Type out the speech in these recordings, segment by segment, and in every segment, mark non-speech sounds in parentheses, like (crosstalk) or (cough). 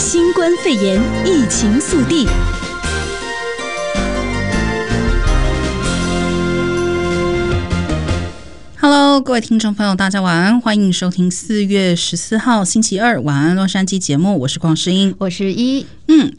新冠肺炎疫情速递。Hello，各位听众朋友，大家晚安，欢迎收听四月十四号星期二晚安洛杉矶节目，我是邝诗英，我是一。嗯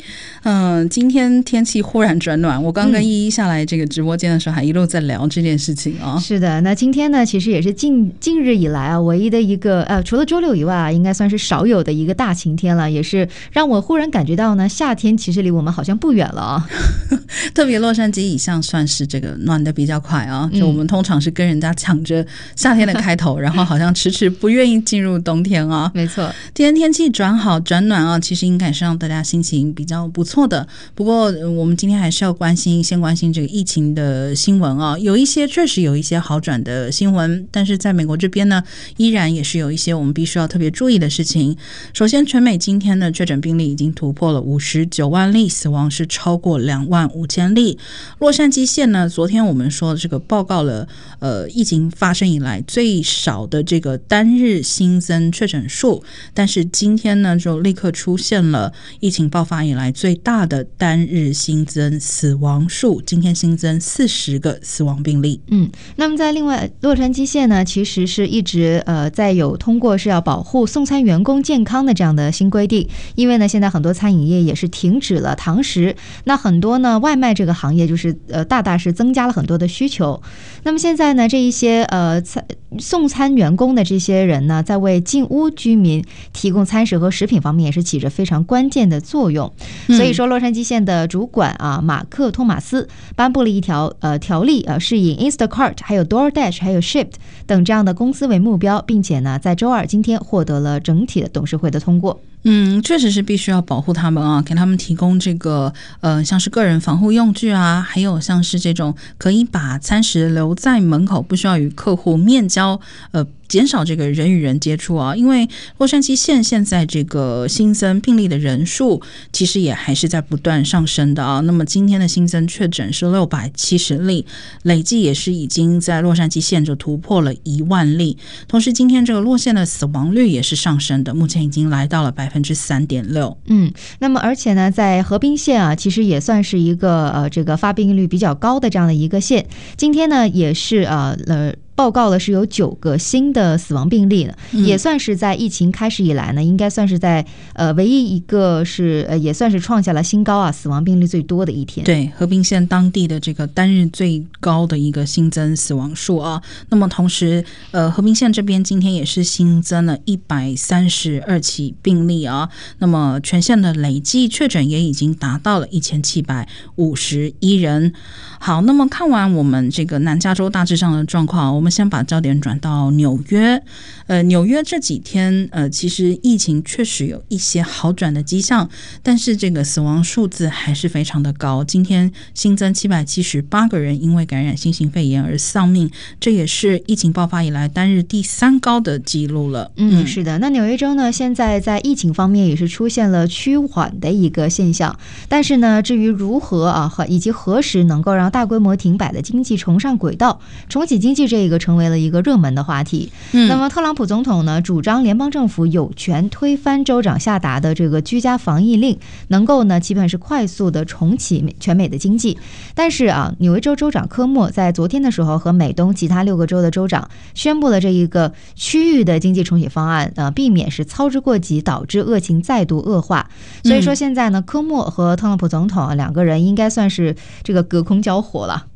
嗯、呃，今天天气忽然转暖，我刚跟依依下来这个直播间的时候，还一路在聊这件事情啊、哦。是的，那今天呢，其实也是近近日以来啊，唯一的一个呃，除了周六以外啊，应该算是少有的一个大晴天了，也是让我忽然感觉到呢，夏天其实离我们好像不远了啊。(laughs) 特别洛杉矶以上算是这个暖的比较快啊，就我们通常是跟人家抢着夏天的开头，嗯、然后好像迟迟不愿意进入冬天啊。没错，今天天气转好转暖啊，其实应该是让大家心情。比较不错的，不过我们今天还是要关心，先关心这个疫情的新闻啊，有一些确实有一些好转的新闻，但是在美国这边呢，依然也是有一些我们必须要特别注意的事情。首先，全美今天的确诊病例已经突破了五十九万例，死亡是超过两万五千例。洛杉矶县呢，昨天我们说这个报告了，呃，疫情发生以来最少的这个单日新增确诊数，但是今天呢，就立刻出现了疫情爆发。发以来最大的单日新增死亡数，今天新增四十个死亡病例。嗯，那么在另外洛杉矶县呢，其实是一直呃在有通过是要保护送餐员工健康的这样的新规定，因为呢现在很多餐饮业也是停止了堂食，那很多呢外卖这个行业就是呃大大是增加了很多的需求。那么现在呢这一些呃餐送餐员工的这些人呢，在为进屋居民提供餐食和食品方面也是起着非常关键的作用。所以说，洛杉矶县的主管啊，马克·托马斯颁布了一条呃条例啊，是以 Instacart、还有 DoorDash、还有 Shipt 等这样的公司为目标，并且呢，在周二今天获得了整体的董事会的通过。嗯，确实是必须要保护他们啊，给他们提供这个呃，像是个人防护用具啊，还有像是这种可以把餐食留在门口，不需要与客户面交，呃。减少这个人与人接触啊，因为洛杉矶县现在这个新增病例的人数其实也还是在不断上升的啊。那么今天的新增确诊是六百七十例，累计也是已经在洛杉矶县就突破了一万例。同时，今天这个洛县的死亡率也是上升的，目前已经来到了百分之三点六。嗯，那么而且呢，在河滨县啊，其实也算是一个呃这个发病率比较高的这样的一个县。今天呢，也是呃呃。报告了是有九个新的死亡病例呢，也算是在疫情开始以来呢，应该算是在呃唯一一个是呃也算是创下了新高啊，死亡病例最多的一天。对，和平县当地的这个单日最高的一个新增死亡数啊。那么同时，呃，和平县这边今天也是新增了一百三十二起病例啊。那么全县的累计确诊也已经达到了一千七百五十一人。好，那么看完我们这个南加州大致上的状况，我们先把焦点转到纽约。呃，纽约这几天，呃，其实疫情确实有一些好转的迹象，但是这个死亡数字还是非常的高。今天新增七百七十八个人因为感染新型肺炎而丧命，这也是疫情爆发以来单日第三高的记录了。嗯，是的。那纽约州呢，现在在疫情方面也是出现了趋缓的一个现象，但是呢，至于如何啊和以及何时能够让大规模停摆的经济重上轨道，重启经济这个成为了一个热门的话题。嗯，那么特朗普总统呢主张联邦政府有权推翻州长下达的这个居家防疫令，能够呢基本是快速的重启全美的经济。但是啊，纽约州州长科莫在昨天的时候和美东其他六个州的州长宣布了这一个区域的经济重启方案，呃，避免是操之过急导致恶情再度恶化。所以说现在呢，科莫和特朗普总统两个人应该算是这个隔空交。火了，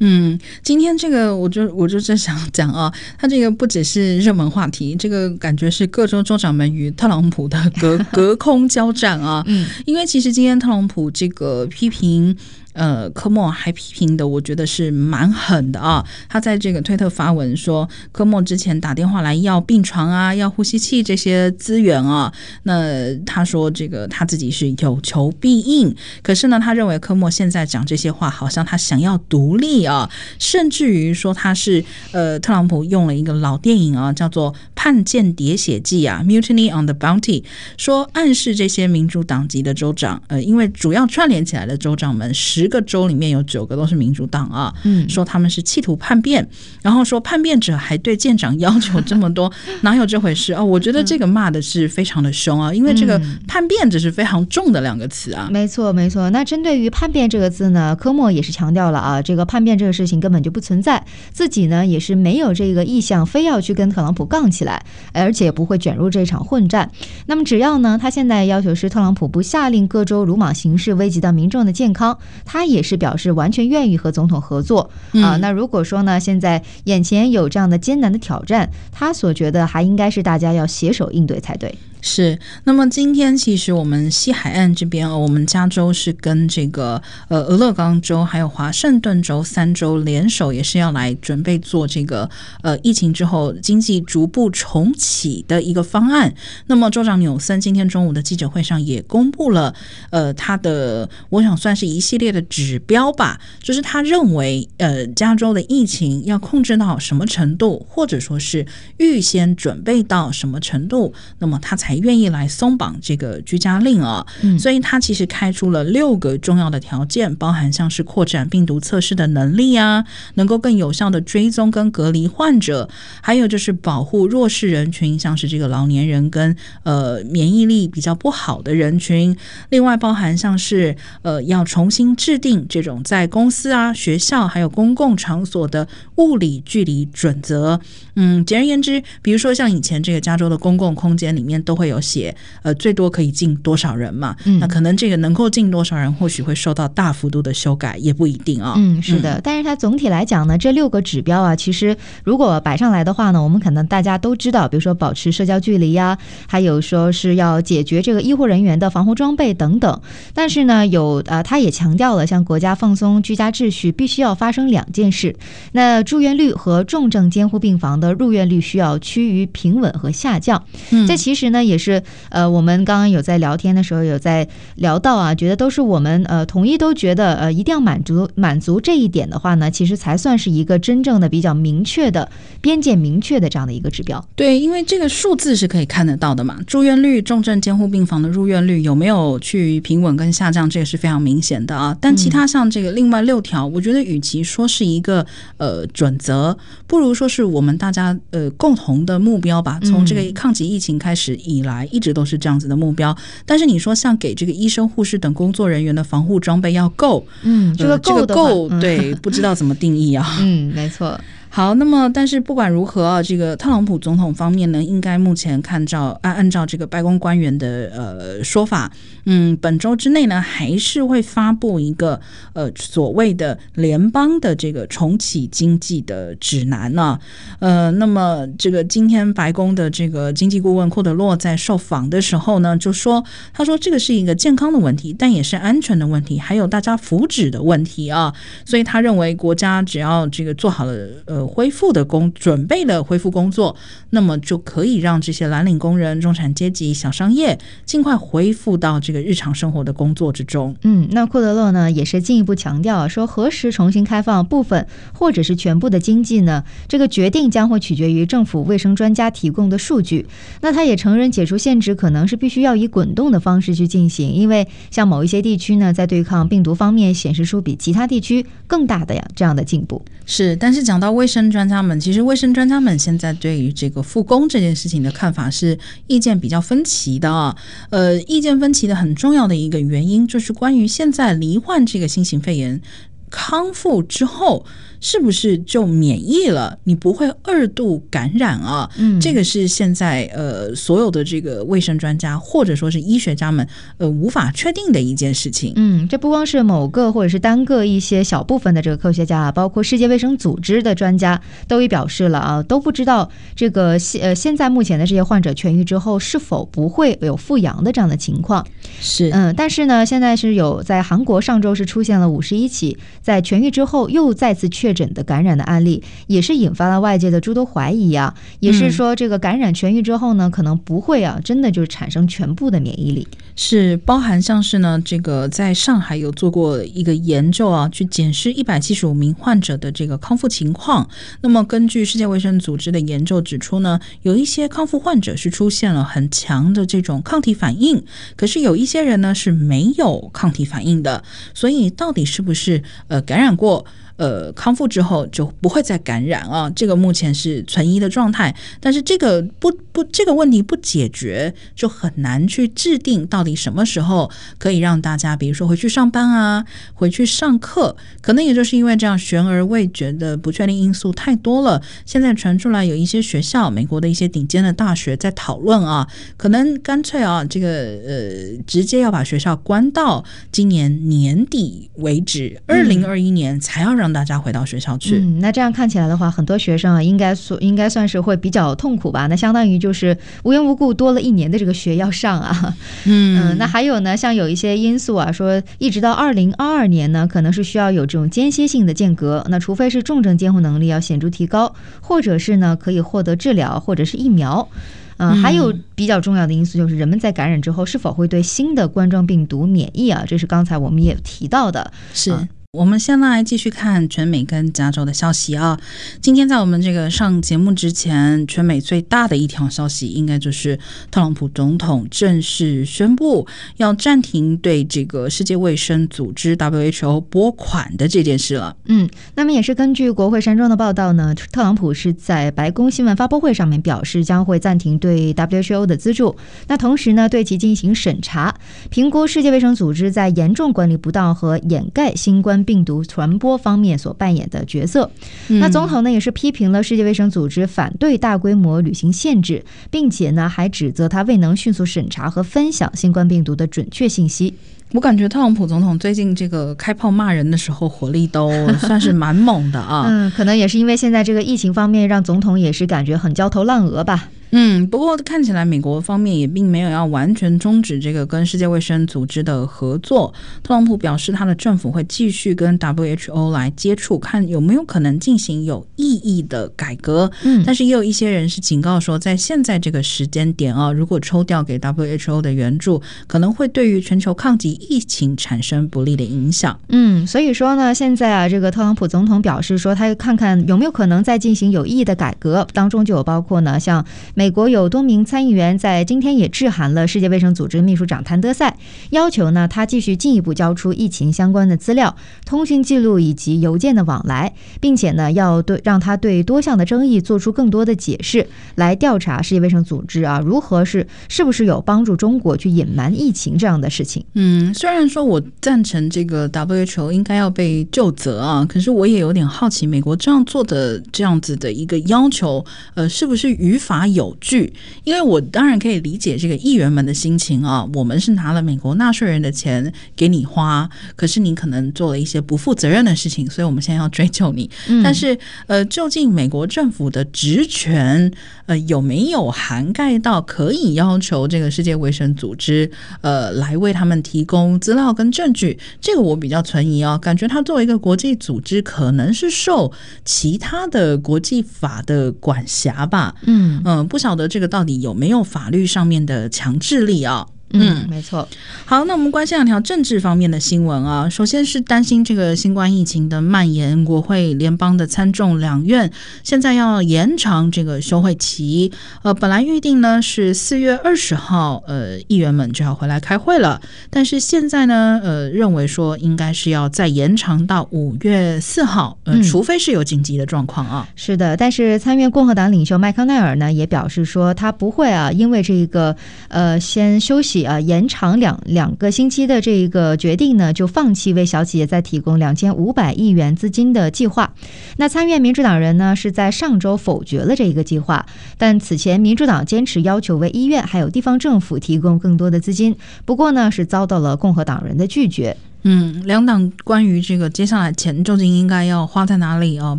嗯，今天这个我就我就在想讲啊，他这个不只是热门话题，这个感觉是各州州长们与特朗普的隔 (laughs) 隔空交战啊，嗯，因为其实今天特朗普这个批评。呃，科莫还批评的，我觉得是蛮狠的啊。他在这个推特发文说，科莫之前打电话来要病床啊，要呼吸器这些资源啊。那他说这个他自己是有求必应，可是呢，他认为科莫现在讲这些话，好像他想要独立啊，甚至于说他是呃，特朗普用了一个老电影啊，叫做《叛舰喋血记》啊，《Mutiny on the Bounty》，说暗示这些民主党籍的州长，呃，因为主要串联起来的州长们是。十个州里面有九个都是民主党啊，嗯，说他们是企图叛变，然后说叛变者还对舰长要求这么多，(laughs) 哪有这回事啊？我觉得这个骂的是非常的凶啊，因为这个叛变只是非常重的两个词啊。没错，没错。那针对于叛变这个字呢，科莫也是强调了啊，这个叛变这个事情根本就不存在，自己呢也是没有这个意向，非要去跟特朗普杠起来，而且不会卷入这场混战。那么只要呢，他现在要求是特朗普不下令各州鲁莽行事，危及到民众的健康，他也是表示完全愿意和总统合作啊。那如果说呢，现在眼前有这样的艰难的挑战，他所觉得还应该是大家要携手应对才对。是，那么今天其实我们西海岸这边，我们加州是跟这个呃俄勒冈州还有华盛顿州三州联手，也是要来准备做这个呃疫情之后经济逐步重启的一个方案。那么州长纽森今天中午的记者会上也公布了呃他的，我想算是一系列的指标吧，就是他认为呃加州的疫情要控制到什么程度，或者说是预先准备到什么程度，那么他才。愿意来松绑这个居家令啊，嗯，所以他其实开出了六个重要的条件，包含像是扩展病毒测试的能力啊，能够更有效的追踪跟隔离患者，还有就是保护弱势人群，像是这个老年人跟呃免疫力比较不好的人群。另外包含像是呃要重新制定这种在公司啊、学校还有公共场所的物理距离准则。嗯，简而言之，比如说像以前这个加州的公共空间里面都会。会有写，呃，最多可以进多少人嘛？嗯，那可能这个能够进多少人，或许会受到大幅度的修改，也不一定啊。嗯，是的。但是它总体来讲呢，这六个指标啊，其实如果摆上来的话呢，我们可能大家都知道，比如说保持社交距离呀，还有说是要解决这个医护人员的防护装备等等。但是呢，有呃，他也强调了，像国家放松居家秩序，必须要发生两件事：那住院率和重症监护病房的入院率需要趋于平稳和下降。嗯，这其实呢也。也是呃，我们刚刚有在聊天的时候有在聊到啊，觉得都是我们呃统一都觉得呃一定要满足满足这一点的话呢，其实才算是一个真正的比较明确的边界明确的这样的一个指标。对，因为这个数字是可以看得到的嘛，住院率、重症监护病房的入院率有没有去平稳跟下降，这个是非常明显的啊。但其他像这个另外六条，我觉得与其说是一个呃准则，不如说是我们大家呃共同的目标吧。从这个抗击疫情开始以来一直都是这样子的目标，但是你说像给这个医生、护士等工作人员的防护装备要够，嗯，这个够，呃，这个够，对，不知道怎么定义啊，嗯，没错。好，那么但是不管如何啊，这个特朗普总统方面呢，应该目前看照按按照这个白宫官员的呃说法，嗯，本周之内呢，还是会发布一个呃所谓的联邦的这个重启经济的指南呢，呃，那么这个今天白宫的这个经济顾问库德洛在受访的时候呢，就说他说这个是一个健康的问题，但也是安全的问题，还有大家福祉的问题啊，所以他认为国家只要这个做好了呃。恢复的工准备了恢复工作，那么就可以让这些蓝领工人、中产阶级、小商业尽快恢复到这个日常生活的工作之中。嗯，那库德勒呢也是进一步强调说，何时重新开放部分或者是全部的经济呢？这个决定将会取决于政府卫生专家提供的数据。那他也承认解除限制可能是必须要以滚动的方式去进行，因为像某一些地区呢，在对抗病毒方面显示出比其他地区更大的呀这样的进步。是，但是讲到卫生生专家们，其实卫生专家们现在对于这个复工这件事情的看法是意见比较分歧的。呃，意见分歧的很重要的一个原因，就是关于现在罹患这个新型肺炎康复之后。是不是就免疫了？你不会二度感染啊？嗯，这个是现在呃所有的这个卫生专家或者说是医学家们呃无法确定的一件事情。嗯，这不光是某个或者是单个一些小部分的这个科学家啊，包括世界卫生组织的专家都已表示了啊，都不知道这个现呃现在目前的这些患者痊愈之后是否不会有复阳的这样的情况。是，嗯，但是呢，现在是有在韩国上周是出现了五十一起在痊愈之后又再次确诊的感染的案例，也是引发了外界的诸多怀疑啊。也是说，这个感染痊愈之后呢，可能不会啊，真的就是产生全部的免疫力。是包含像是呢，这个在上海有做过一个研究啊，去检视一百七十五名患者的这个康复情况。那么根据世界卫生组织的研究指出呢，有一些康复患者是出现了很强的这种抗体反应，可是有一些人呢是没有抗体反应的。所以到底是不是呃感染过？呃，康复之后就不会再感染啊，这个目前是存疑的状态。但是这个不不这个问题不解决，就很难去制定到底什么时候可以让大家，比如说回去上班啊，回去上课。可能也就是因为这样悬而未决的不确定因素太多了。现在传出来有一些学校，美国的一些顶尖的大学在讨论啊，可能干脆啊，这个呃，直接要把学校关到今年年底为止，二零二一年才要让。让大家回到学校去。嗯，那这样看起来的话，很多学生啊，应该说应该算是会比较痛苦吧？那相当于就是无缘无故多了一年的这个学要上啊。嗯，嗯，(laughs) 那还有呢，像有一些因素啊，说一直到二零二二年呢，可能是需要有这种间歇性的间隔。那除非是重症监护能力要显著提高，或者是呢可以获得治疗，或者是疫苗。嗯，还有比较重要的因素就是人们在感染之后是否会对新的冠状病毒免疫啊？这是刚才我们也提到的，是。嗯我们先来继续看全美跟加州的消息啊。今天在我们这个上节目之前，全美最大的一条消息，应该就是特朗普总统正式宣布要暂停对这个世界卫生组织 WHO 拨款的这件事了。嗯，那么也是根据国会山庄的报道呢，特朗普是在白宫新闻发布会上面表示，将会暂停对 WHO 的资助，那同时呢，对其进行审查，评估世界卫生组织在严重管理不当和掩盖新冠病毒传播方面所扮演的角色，那总统呢也是批评了世界卫生组织反对大规模旅行限制，并且呢还指责他未能迅速审查和分享新冠病毒的准确信息。我感觉特朗普总统最近这个开炮骂人的时候火力都 (laughs) 算是蛮猛的啊。嗯，可能也是因为现在这个疫情方面让总统也是感觉很焦头烂额吧。嗯，不过看起来美国方面也并没有要完全终止这个跟世界卫生组织的合作。特朗普表示，他的政府会继续跟 WHO 来接触，看有没有可能进行有意义的改革。嗯，但是也有一些人是警告说，在现在这个时间点啊，如果抽调给 WHO 的援助，可能会对于全球抗击疫情产生不利的影响。嗯，所以说呢，现在啊，这个特朗普总统表示说，他要看看有没有可能再进行有意义的改革，当中就有包括呢，像美。美国有多名参议员在今天也致函了世界卫生组织秘书长谭德赛，要求呢他继续进一步交出疫情相关的资料、通讯记录以及邮件的往来，并且呢要对让他对多项的争议做出更多的解释，来调查世界卫生组织啊如何是是不是有帮助中国去隐瞒疫情这样的事情。嗯，虽然说我赞成这个 WHO 应该要被就责啊，可是我也有点好奇，美国这样做的这样子的一个要求，呃，是不是于法有据，因为我当然可以理解这个议员们的心情啊。我们是拿了美国纳税人的钱给你花，可是你可能做了一些不负责任的事情，所以我们现在要追究你。嗯、但是，呃，究竟美国政府的职权，呃，有没有涵盖到可以要求这个世界卫生组织，呃，来为他们提供资料跟证据？这个我比较存疑啊，感觉他作为一个国际组织，可能是受其他的国际法的管辖吧。嗯嗯、呃，不。晓得这个到底有没有法律上面的强制力啊？嗯，没错。好，那我们关心两条政治方面的新闻啊。首先是担心这个新冠疫情的蔓延，国会联邦的参众两院现在要延长这个休会期。呃，本来预定呢是四月二十号，呃，议员们就要回来开会了。但是现在呢，呃，认为说应该是要再延长到五月四号，呃，除非是有紧急的状况啊。是的，但是参院共和党领袖麦康奈尔呢也表示说，他不会啊，因为这个呃先休息。啊，延长两两个星期的这个决定呢，就放弃为小企业再提供两千五百亿元资金的计划。那参院民主党人呢，是在上周否决了这一个计划，但此前民主党坚持要求为医院还有地方政府提供更多的资金，不过呢，是遭到了共和党人的拒绝。嗯，两党关于这个接下来钱究竟应该要花在哪里啊？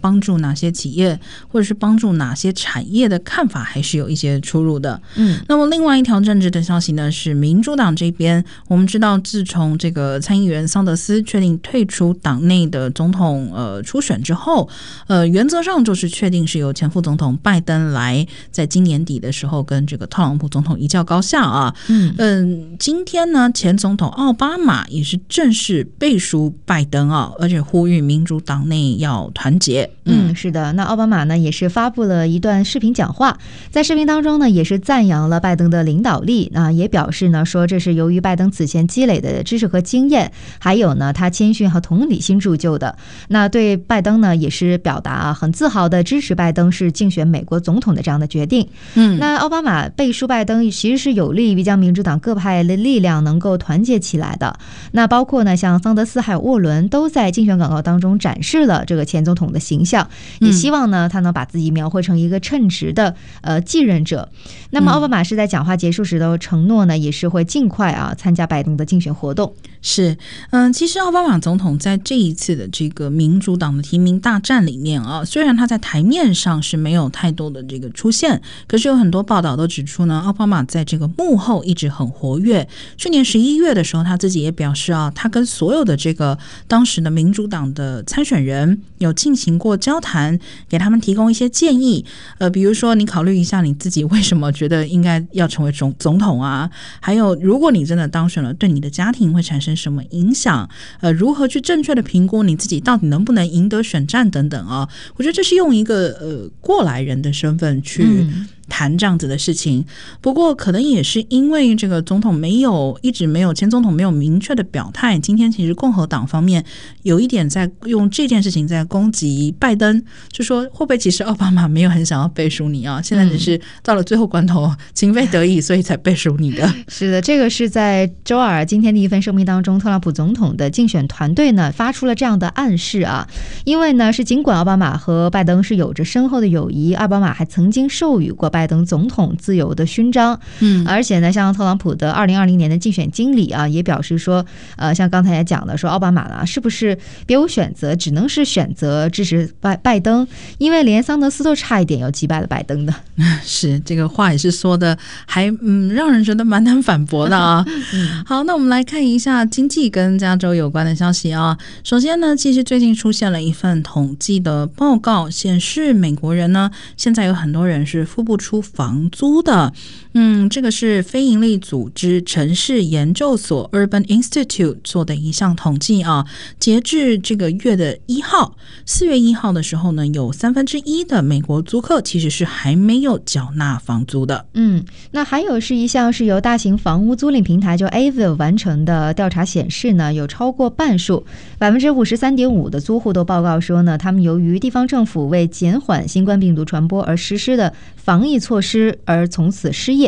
帮助哪些企业，或者是帮助哪些产业的看法，还是有一些出入的。嗯，那么另外一条政治的消息呢，是民主党这边，我们知道，自从这个参议员桑德斯确定退出党内的总统呃初选之后，呃，原则上就是确定是由前副总统拜登来在今年底的时候跟这个特朗普总统一较高下啊。嗯嗯，今天呢，前总统奥巴马也是正式背书拜登啊，而且呼吁民主党内要团结。嗯，是的，那奥巴马呢也是发布了一段视频讲话，在视频当中呢也是赞扬了拜登的领导力，那也表示呢说这是由于拜登此前积累的知识和经验，还有呢他谦逊和同理心铸就的。那对拜登呢也是表达啊很自豪的支持拜登是竞选美国总统的这样的决定。嗯，那奥巴马背书拜登其实是有利于将民主党各派的力量能够团结起来的。那包括呢像桑德斯还有沃伦都在竞选广告当中展示了这个前总统的形象，也希望呢他能把自己描绘成一个称职的呃继任者。那么奥巴马是在讲话结束时都承诺呢，也是会尽快啊参加拜登的竞选活动。是，嗯，其实奥巴马总统在这一次的这个民主党的提名大战里面啊，虽然他在台面上是没有太多的这个出现，可是有很多报道都指出呢，奥巴马在这个幕后一直很活跃。去年十一月的时候，他自己也表示啊，他跟所有的这个当时的民主党的参选人有进行过交谈，给他们提供一些建议。呃，比如说你考虑一下你自己为什么觉得应该要成为总总统啊？还有，如果你真的当选了，对你的家庭会产生什么影响？呃，如何去正确的评估你自己到底能不能赢得选战等等啊？我觉得这是用一个呃过来人的身份去。谈这样子的事情，不过可能也是因为这个总统没有一直没有前总统没有明确的表态。今天其实共和党方面有一点在用这件事情在攻击拜登，就说会不会其实奥巴马没有很想要背书你啊？(laughs) 现在只是到了最后关头，情非得已，所以才背书你的。(laughs) 是的，这个是在周二今天的一份声明当中，特朗普总统的竞选团队呢发出了这样的暗示啊，因为呢是尽管奥巴马和拜登是有着深厚的友谊，奥巴马还曾经授予过拜。拜登总统自由的勋章，嗯，而且呢，像特朗普的二零二零年的竞选经理啊，也表示说，呃，像刚才也讲了，说奥巴马呢，是不是别无选择，只能是选择支持拜拜登，因为连桑德斯都差一点要击败了拜登的。(laughs) 是这个话也是说的，还嗯，让人觉得蛮难反驳的啊。(laughs) 嗯、好，那我们来看一下经济跟加州有关的消息啊。首先呢，其实最近出现了一份统计的报告，显示美国人呢，现在有很多人是付不出。出房租的，嗯，这个是非营利组织城市研究所 Urban Institute 做的一项统计啊。截至这个月的一号，四月一号的时候呢，有三分之一的美国租客其实是还没有缴纳房租的。嗯，那还有是一项是由大型房屋租赁平台就 Avil 完成的调查显示呢，有超过半数，百分之五十三点五的租户都报告说呢，他们由于地方政府为减缓新冠病毒传播而实施的防疫措施而从此失业。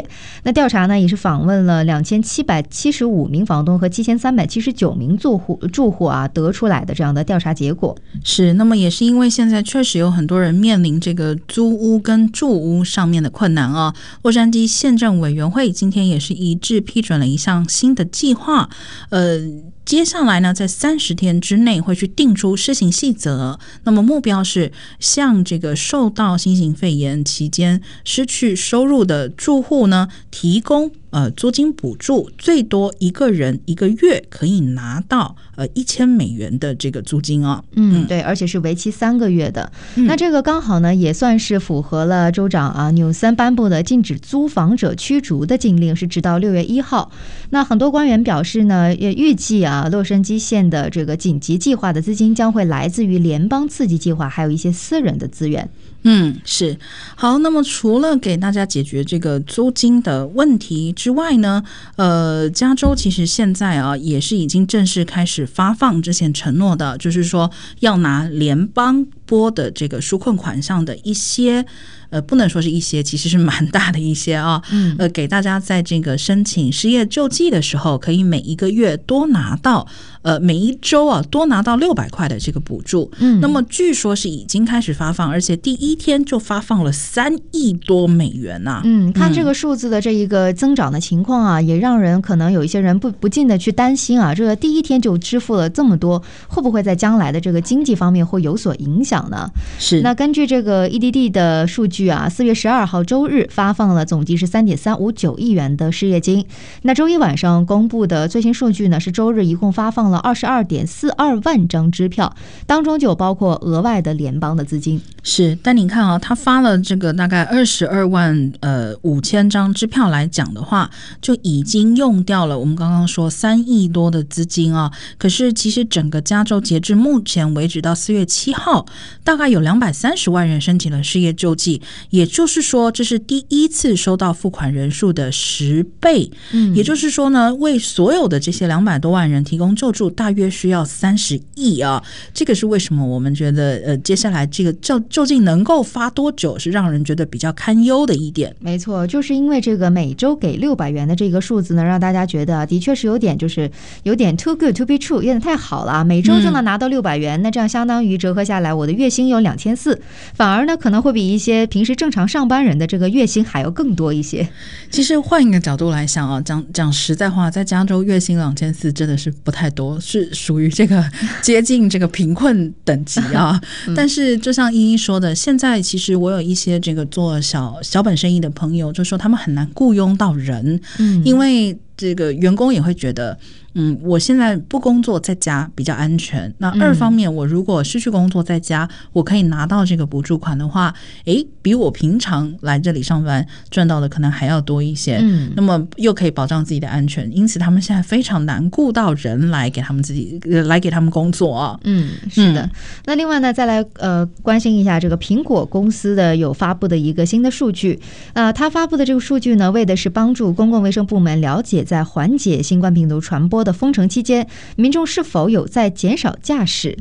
那调查呢也是访问了两千七百七十五名房东和七千三百七十九名住户住户啊，得出来的这样的调查结果是。那么也是因为现在确实有很多人面临这个租屋跟住屋上面的困难啊。洛杉矶县政委员会今天也是一致批准了一项新的计划，呃。接下来呢，在三十天之内会去定出施行细则。那么目标是向这个受到新型肺炎期间失去收入的住户呢，提供。呃，租金补助最多一个人一个月可以拿到呃一千美元的这个租金啊、哦。嗯，对，而且是为期三个月的。嗯、那这个刚好呢，也算是符合了州长啊纽森颁布的禁止租房者驱逐的禁令，是直到六月一号。那很多官员表示呢，也预计啊，洛杉矶县的这个紧急计划的资金将会来自于联邦刺激计划，还有一些私人的资源。嗯，是好。那么除了给大家解决这个租金的问题之外呢，呃，加州其实现在啊也是已经正式开始发放之前承诺的，就是说要拿联邦拨的这个纾困款项的一些。呃，不能说是一些，其实是蛮大的一些啊。嗯，呃，给大家在这个申请失业救济的时候，可以每一个月多拿到，呃，每一周啊多拿到六百块的这个补助。嗯，那么据说是已经开始发放，而且第一天就发放了三亿多美元呐、啊。嗯，看这个数字的这一个增长的情况啊，也让人可能有一些人不不禁的去担心啊，这个第一天就支付了这么多，会不会在将来的这个经济方面会有所影响呢？是。那根据这个 EDD 的数据。啊，四月十二号周日发放了总计是三点三五九亿元的失业金。那周一晚上公布的最新数据呢，是周日一共发放了二十二点四二万张支票，当中就包括额外的联邦的资金。是，但你看啊，他发了这个大概二十二万呃五千张支票来讲的话，就已经用掉了我们刚刚说三亿多的资金啊。可是其实整个加州截至目前为止到四月七号，大概有两百三十万人申请了失业救济。也就是说，这是第一次收到付款人数的十倍。嗯，也就是说呢，为所有的这些两百多万人提供救助，大约需要三十亿啊。这个是为什么我们觉得，呃，接下来这个究究竟能够发多久，是让人觉得比较堪忧的一点。没错，就是因为这个每周给六百元的这个数字呢，让大家觉得的确是有点，就是有点 too good to be true，有点太好了啊。每周就能拿到六百元，嗯，那这样相当于折合下来，我的月薪有两千四，反而呢可能会比一些平时。正常上班人的这个月薪还要更多一些。其实换一个角度来想啊，讲讲实在话，在加州月薪两千四真的是不太多，是属于这个接近这个贫困等级啊。(laughs) 但是就像依依说的，现在其实我有一些这个做小小本生意的朋友，就说他们很难雇佣到人，嗯，因为这个员工也会觉得。嗯，我现在不工作在家比较安全。那二方面，我如果失去工作在家，我可以拿到这个补助款的话，诶，比我平常来这里上班赚到的可能还要多一些。嗯，那么又可以保障自己的安全，因此他们现在非常难雇到人来给他们自己来给他们工作啊。嗯，是的。那另外呢，再来呃关心一下这个苹果公司的有发布的一个新的数据啊，呃，他发布的这个数据呢，为的是帮助公共卫生部门了解在缓解新冠病毒传播的封城期间，民众是否有在减少驾驶？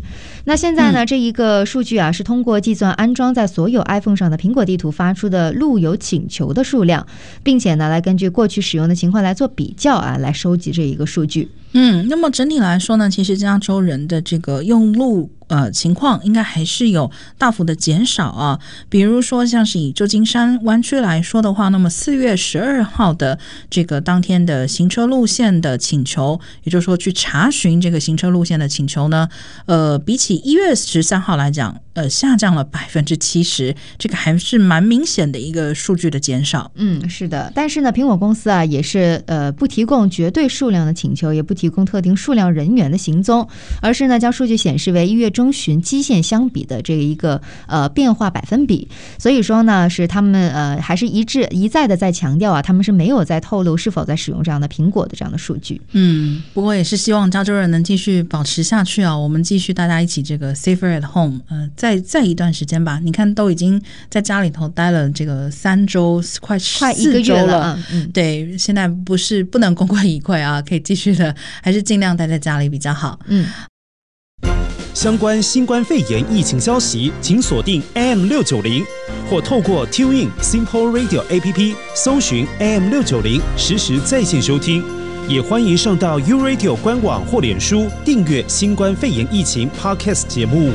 那现在呢？这一个数据啊，是通过计算安装在所有 iPhone 上的苹果地图发出的路由请求的数量，并且呢，来根据过去使用的情况来做比较啊，来收集这一个数据。嗯，那么整体来说呢，其实加州人的这个用路。呃，情况应该还是有大幅的减少啊。比如说，像是以旧金山湾区来说的话，那么四月十二号的这个当天的行车路线的请求，也就是说去查询这个行车路线的请求呢，呃，比起一月十三号来讲，呃，下降了百分之七十，这个还是蛮明显的一个数据的减少。嗯，是的。但是呢，苹果公司啊，也是呃不提供绝对数量的请求，也不提供特定数量人员的行踪，而是呢将数据显示为一月中。旬基线相比的这一个呃变化百分比，所以说呢是他们呃还是一致一再的在强调啊，他们是没有在透露是否在使用这样的苹果的这样的数据。嗯，不过也是希望加州人能继续保持下去啊，我们继续大家一起这个 safer at home，呃，再再一段时间吧。你看都已经在家里头待了这个三周，快快一个月了。嗯，对，现在不是不能功亏一篑啊，可以继续的，还是尽量待在家里比较好。嗯。相关新冠肺炎疫情消息，请锁定 AM 六九零，或透过 TuneIn Simple Radio APP 搜寻 AM 六九零，实时在线收听。也欢迎上到 U Radio 官网或脸书订阅新冠肺炎疫情 Podcast 节目。